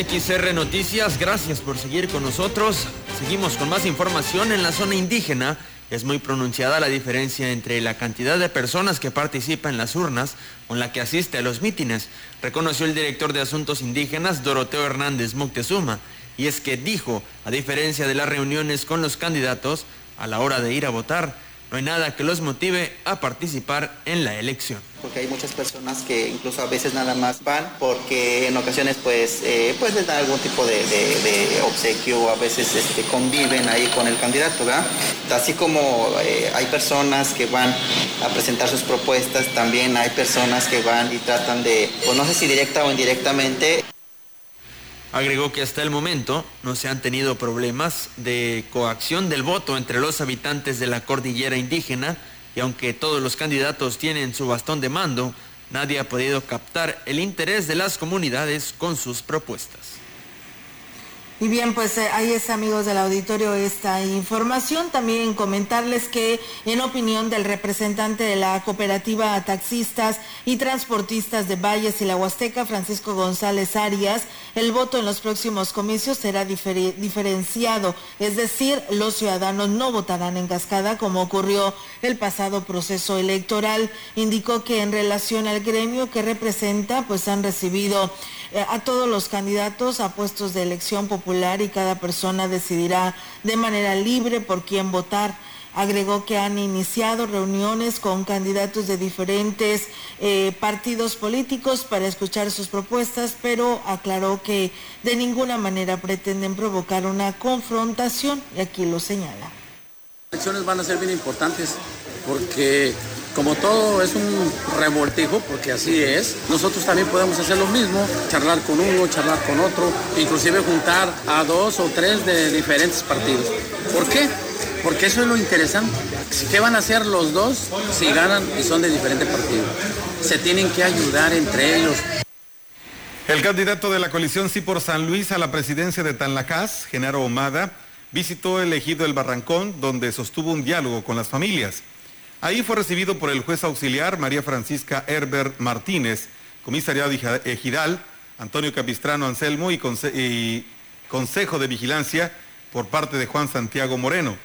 Speaker 3: XR Noticias, gracias por seguir con nosotros. Seguimos con más información en la zona indígena. Es muy pronunciada la diferencia entre la cantidad de personas que participan en las urnas con la que asiste a los mítines, reconoció el director de Asuntos Indígenas Doroteo Hernández Moctezuma. Y es que dijo, a diferencia de las reuniones con los candidatos, a la hora de ir a votar, no hay nada que los motive a participar en la elección.
Speaker 19: Porque hay muchas personas que incluso a veces nada más van porque en ocasiones pues, eh, pues les dan algún tipo de, obsequio a veces este, conviven ahí con el candidato, ¿verdad? Así como eh, hay personas que van a presentar sus propuestas, también hay personas que van y tratan de, pues no sé si directa o indirectamente,
Speaker 3: Agregó que hasta el momento no se han tenido problemas de coacción del voto entre los habitantes de la cordillera indígena y aunque todos los candidatos tienen su bastón de mando, nadie ha podido captar el interés de las comunidades con sus propuestas.
Speaker 2: Y bien, pues eh, ahí es amigos del auditorio esta información. También comentarles que en opinión del representante de la cooperativa Taxistas y Transportistas de Valles y la Huasteca, Francisco González Arias, el voto en los próximos comicios será difere- diferenciado, es decir, los ciudadanos no votarán en cascada como ocurrió el pasado proceso electoral. Indicó que en relación al gremio que representa, pues han recibido eh, a todos los candidatos a puestos de elección popular y cada persona decidirá de manera libre por quién votar. Agregó que han iniciado reuniones con candidatos de diferentes eh, partidos políticos para escuchar sus propuestas, pero aclaró que de ninguna manera pretenden provocar una confrontación, y aquí lo señala.
Speaker 20: Las elecciones van a ser bien importantes porque como todo es un revoltijo, porque así es, nosotros también podemos hacer lo mismo, charlar con uno, charlar con otro, inclusive juntar a dos o tres de diferentes partidos. ¿Por qué? Porque eso es lo interesante. ¿Qué van a hacer los dos si ganan y son de diferentes partidos? Se tienen que ayudar entre ellos.
Speaker 4: El candidato de la coalición Sí por San Luis a la presidencia de Tanlacás, Genaro Omada, visitó el ejido El Barrancón, donde sostuvo un diálogo con las familias. Ahí fue recibido por el juez auxiliar María Francisca Herbert Martínez, comisariado ejidal, Antonio Capistrano Anselmo y, conse- y Consejo de Vigilancia por parte de Juan Santiago Moreno.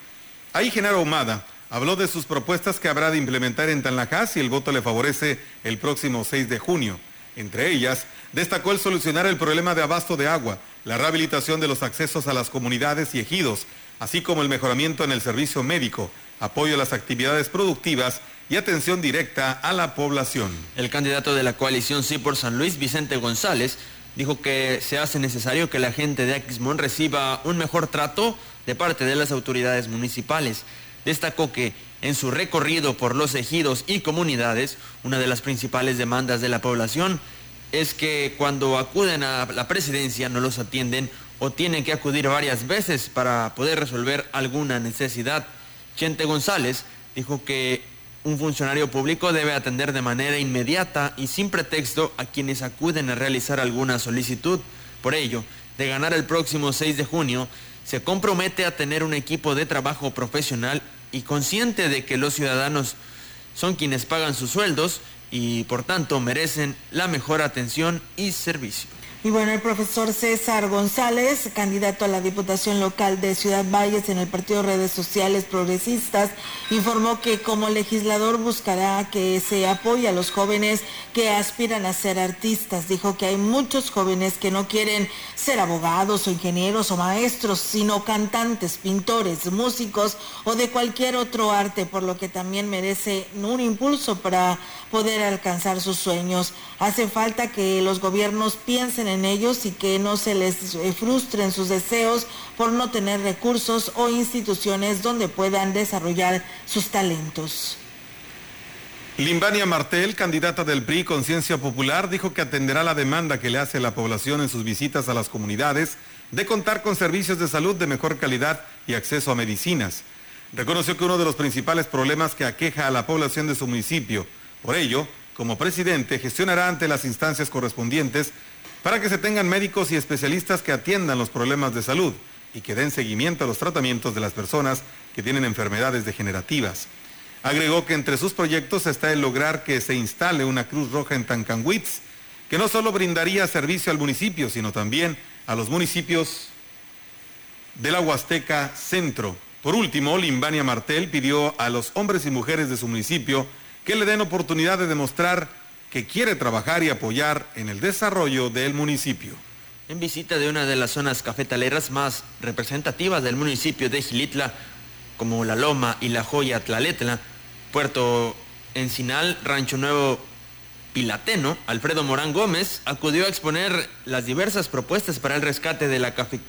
Speaker 4: Ahí Genaro Humada habló de sus propuestas que habrá de implementar en Tanlajás si el voto le favorece el próximo 6 de junio. Entre ellas, destacó el solucionar el problema de abasto de agua, la rehabilitación de los accesos a las comunidades y ejidos, así como el mejoramiento en el servicio médico, apoyo a las actividades productivas y atención directa a la población.
Speaker 3: El candidato de la coalición Sí por San Luis, Vicente González, dijo que se hace necesario que la gente de Aquismón reciba un mejor trato de parte de las autoridades municipales. Destacó que en su recorrido por los ejidos y comunidades, una de las principales demandas de la población es que cuando acuden a la presidencia no los atienden o tienen que acudir varias veces para poder resolver alguna necesidad. Chente González dijo que un funcionario público debe atender de manera inmediata y sin pretexto a quienes acuden a realizar alguna solicitud. Por ello, de ganar el próximo 6 de junio, se compromete a tener un equipo de trabajo profesional y consciente de que los ciudadanos son quienes pagan sus sueldos y por tanto merecen la mejor atención y servicio.
Speaker 2: Y bueno, el profesor César González, candidato a la Diputación Local de Ciudad Valles en el Partido Redes Sociales Progresistas, informó que como legislador buscará que se apoye a los jóvenes que aspiran a ser artistas. Dijo que hay muchos jóvenes que no quieren ser abogados o ingenieros o maestros, sino cantantes, pintores, músicos o de cualquier otro arte, por lo que también merece un impulso para poder alcanzar sus sueños. Hace falta que los gobiernos piensen en ellos y que no se les eh, frustren sus deseos por no tener recursos o instituciones donde puedan desarrollar sus talentos.
Speaker 4: Limbania Martel, candidata del PRI Conciencia Popular, dijo que atenderá la demanda que le hace la población en sus visitas a las comunidades de contar con servicios de salud de mejor calidad y acceso a medicinas. Reconoció que uno de los principales problemas que aqueja a la población de su municipio. Por ello, como presidente, gestionará ante las instancias correspondientes para que se tengan médicos y especialistas que atiendan los problemas de salud y que den seguimiento a los tratamientos de las personas que tienen enfermedades degenerativas. Agregó que entre sus proyectos está el lograr que se instale una Cruz Roja en Tancanwitz, que no solo brindaría servicio al municipio, sino también a los municipios de la Huasteca Centro. Por último, Limbania Martel pidió a los hombres y mujeres de su municipio que le den oportunidad de demostrar que quiere trabajar y apoyar en el desarrollo del municipio.
Speaker 3: En visita de una de las zonas cafetaleras más representativas del municipio de Gilitla, como La Loma y La Joya Tlaletla, Puerto Encinal, Rancho Nuevo Pilateno, Alfredo Morán Gómez acudió a exponer las diversas propuestas para el rescate de la cafe-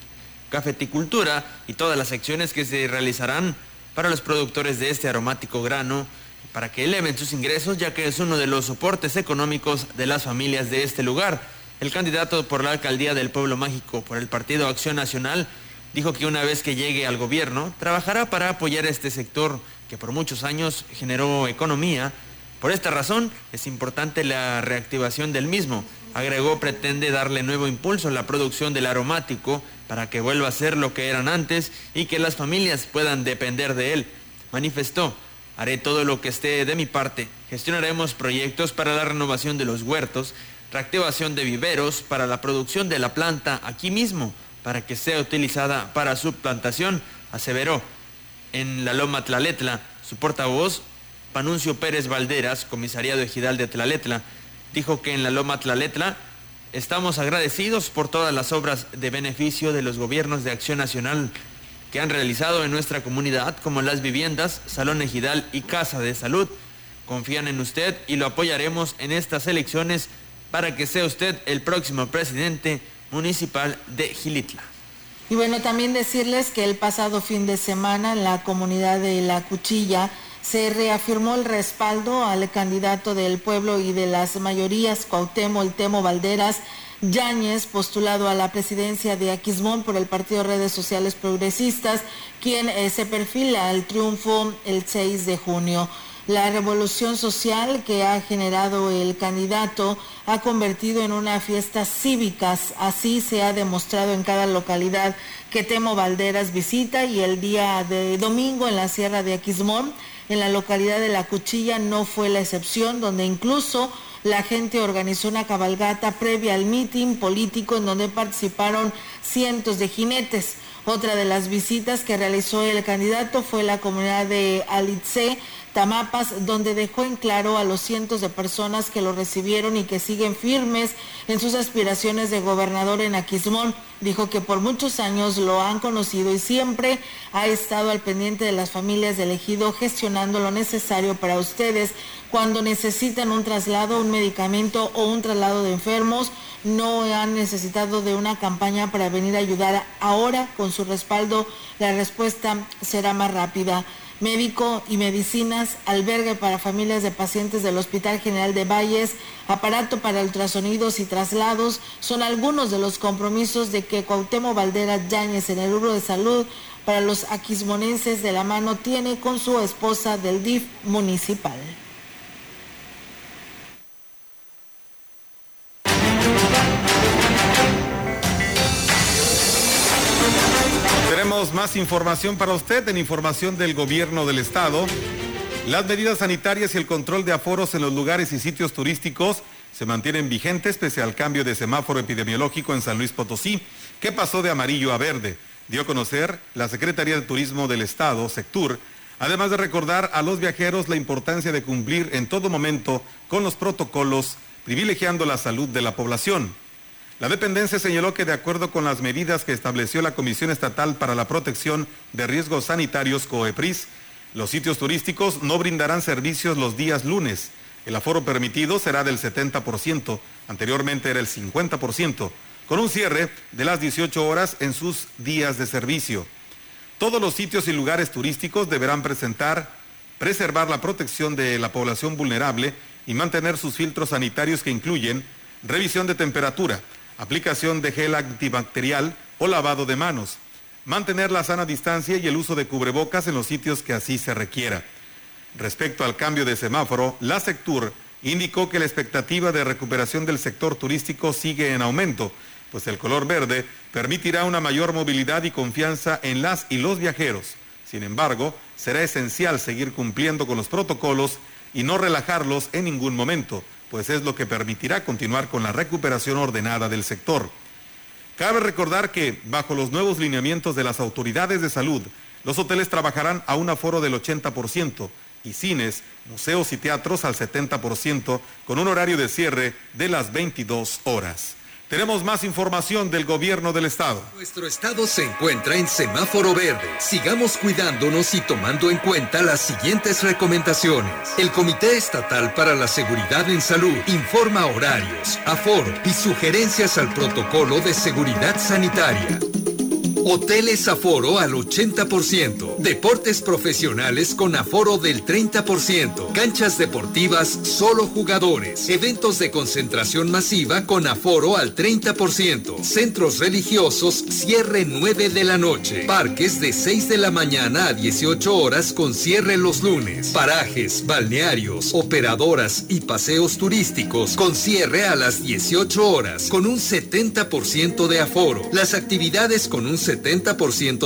Speaker 3: cafeticultura y todas las acciones que se realizarán para los productores de este aromático grano para que eleven sus ingresos ya que es uno de los soportes económicos de las familias de este lugar. El candidato por la alcaldía del Pueblo Mágico por el Partido Acción Nacional dijo que una vez que llegue al gobierno trabajará para apoyar este sector que por muchos años generó economía. Por esta razón es importante la reactivación del mismo. Agregó pretende darle nuevo impulso a la producción del aromático para que vuelva a ser lo que eran antes y que las familias puedan depender de él. Manifestó, haré todo lo que esté de mi parte. Gestionaremos proyectos para la renovación de los huertos, reactivación de viveros para la producción de la planta aquí mismo para que sea utilizada para su plantación, aseveró. En la Loma Tlaletla, su portavoz, Panuncio Pérez Valderas, comisariado ejidal de Tlaletla, dijo que en la Loma Tlaletla estamos agradecidos por todas las obras de beneficio de los gobiernos de Acción Nacional que han realizado en nuestra comunidad, como las viviendas, Salón Ejidal y Casa de Salud. Confían en usted y lo apoyaremos en estas elecciones para que sea usted el próximo presidente municipal de Gilitla.
Speaker 2: Y bueno, también decirles que el pasado fin de semana en la comunidad de La Cuchilla se reafirmó el respaldo al candidato del pueblo y de las mayorías, Cuauhtémoc Temo Valderas Yáñez, postulado a la presidencia de Aquismón por el Partido Redes Sociales Progresistas, quien eh, se perfila al triunfo el 6 de junio. La revolución social que ha generado el candidato ha convertido en una fiesta cívica. Así se ha demostrado en cada localidad que Temo Valderas visita y el día de domingo en la Sierra de Aquismón, en la localidad de La Cuchilla, no fue la excepción, donde incluso la gente organizó una cabalgata previa al mitin político en donde participaron cientos de jinetes. Otra de las visitas que realizó el candidato fue la comunidad de Alitze, Tamapas, donde dejó en claro a los cientos de personas que lo recibieron y que siguen firmes en sus aspiraciones de gobernador en Aquismón. Dijo que por muchos años lo han conocido y siempre ha estado al pendiente de las familias de elegido, gestionando lo necesario para ustedes cuando necesitan un traslado, un medicamento o un traslado de enfermos. No han necesitado de una campaña para venir a ayudar. Ahora, con su respaldo, la respuesta será más rápida médico y medicinas, albergue para familias de pacientes del Hospital General de Valles, aparato para ultrasonidos y traslados, son algunos de los compromisos de que Cuauhtémoc Valdera Yáñez en el rubro de salud para los aquismonenses de la mano tiene con su esposa del DIF municipal.
Speaker 4: Tenemos más información para usted en información del gobierno del estado. Las medidas sanitarias y el control de aforos en los lugares y sitios turísticos se mantienen vigentes pese al cambio de semáforo epidemiológico en San Luis Potosí, que pasó de amarillo a verde. Dio a conocer la Secretaría de Turismo del Estado, Sectur, además de recordar a los viajeros la importancia de cumplir en todo momento con los protocolos, privilegiando la salud de la población. La dependencia señaló que de acuerdo con las medidas que estableció la Comisión Estatal para la Protección de Riesgos Sanitarios COEPRIS, los sitios turísticos no brindarán servicios los días lunes. El aforo permitido será del 70%, anteriormente era el 50%, con un cierre de las 18 horas en sus días de servicio. Todos los sitios y lugares turísticos deberán presentar, preservar la protección de la población vulnerable y mantener sus filtros sanitarios que incluyen revisión de temperatura, aplicación de gel antibacterial o lavado de manos, mantener la sana distancia y el uso de cubrebocas en los sitios que así se requiera. Respecto al cambio de semáforo, la Sectur indicó que la expectativa de recuperación del sector turístico sigue en aumento, pues el color verde permitirá una mayor movilidad y confianza en las y los viajeros. Sin embargo, será esencial seguir cumpliendo con los protocolos y no relajarlos en ningún momento, pues es lo que permitirá continuar con la recuperación ordenada del sector. Cabe recordar que, bajo los nuevos lineamientos de las autoridades de salud, los hoteles trabajarán a un aforo del 80% y cines, museos y teatros al 70%, con un horario de cierre de las 22 horas. Tenemos más información del gobierno del estado.
Speaker 21: Nuestro estado se encuentra en semáforo verde. Sigamos cuidándonos y tomando en cuenta las siguientes recomendaciones. El Comité Estatal para la Seguridad en Salud informa horarios, aforo y sugerencias al protocolo de seguridad sanitaria. Hoteles aforo al 80%. Deportes profesionales con aforo del 30%. Canchas deportivas solo jugadores. Eventos de concentración masiva con aforo al 30%. Centros religiosos cierre 9 de la noche. Parques de 6 de la mañana a 18 horas con cierre los lunes. Parajes, balnearios, operadoras y paseos turísticos con cierre a las 18 horas con un 70% de aforo. Las actividades con un 70%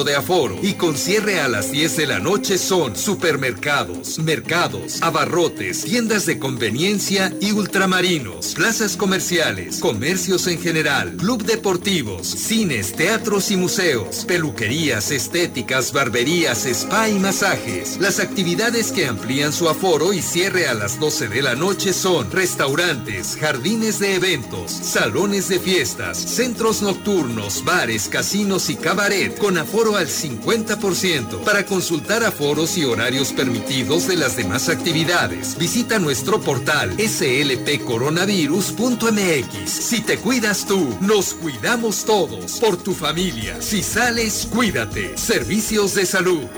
Speaker 21: de aforo y con cierre a las 10 de la noche son supermercados, mercados, abarrotes, tiendas de conveniencia y ultramarinos, plazas comerciales, comercios en general, club deportivos, cines, teatros y museos, peluquerías, estéticas, barberías, spa y masajes. Las actividades que amplían su aforo y cierre a las 12 de la noche son restaurantes, jardines de eventos, salones de fiestas, centros nocturnos, bares, casinos y cabarets con aforo al 50%. Para consultar aforos y horarios permitidos de las demás actividades, visita nuestro portal slpcoronavirus.mx. Si te cuidas tú, nos cuidamos todos. Por tu familia. Si sales, cuídate. Servicios de salud.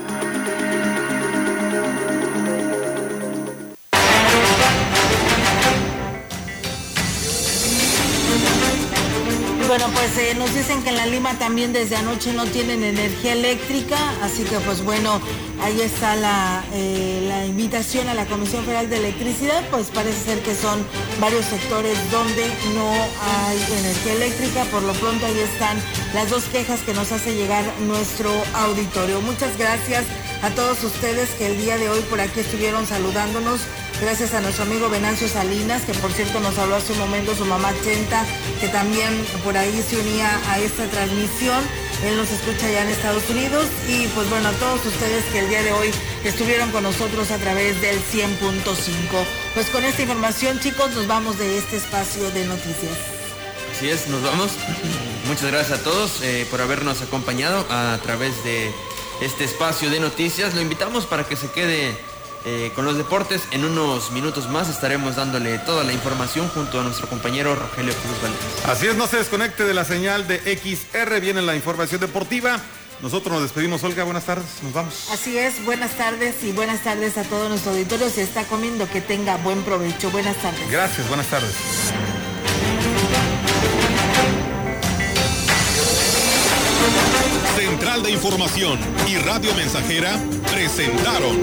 Speaker 2: Bueno, pues eh, nos dicen que en la Lima también desde anoche no tienen energía eléctrica, así que pues bueno, ahí está la, eh, la invitación a la Comisión Federal de Electricidad, pues parece ser que son varios sectores donde no hay energía eléctrica, por lo pronto ahí están las dos quejas que nos hace llegar nuestro auditorio. Muchas gracias a todos ustedes que el día de hoy por aquí estuvieron saludándonos. Gracias a nuestro amigo Venancio Salinas, que por cierto nos habló hace un momento su mamá Chenta, que también por ahí se unía a esta transmisión. Él nos escucha ya en Estados Unidos. Y pues bueno, a todos ustedes que el día de hoy estuvieron con nosotros a través del 100.5. Pues con esta información, chicos, nos vamos de este espacio de noticias.
Speaker 3: Así es, nos vamos. Muchas gracias a todos eh, por habernos acompañado a través de este espacio de noticias. Lo invitamos para que se quede eh, con los deportes. En unos minutos más estaremos dándole toda la información junto a nuestro compañero Rogelio Cruz Valdés.
Speaker 4: Así es, no se desconecte de la señal de XR, viene la información deportiva. Nosotros nos despedimos, Olga, buenas tardes, nos vamos.
Speaker 2: Así es, buenas tardes y buenas tardes a todo nuestro auditorio. Si está comiendo, que tenga buen provecho. Buenas tardes.
Speaker 4: Gracias, buenas tardes.
Speaker 22: Central de Información y Radio Mensajera presentaron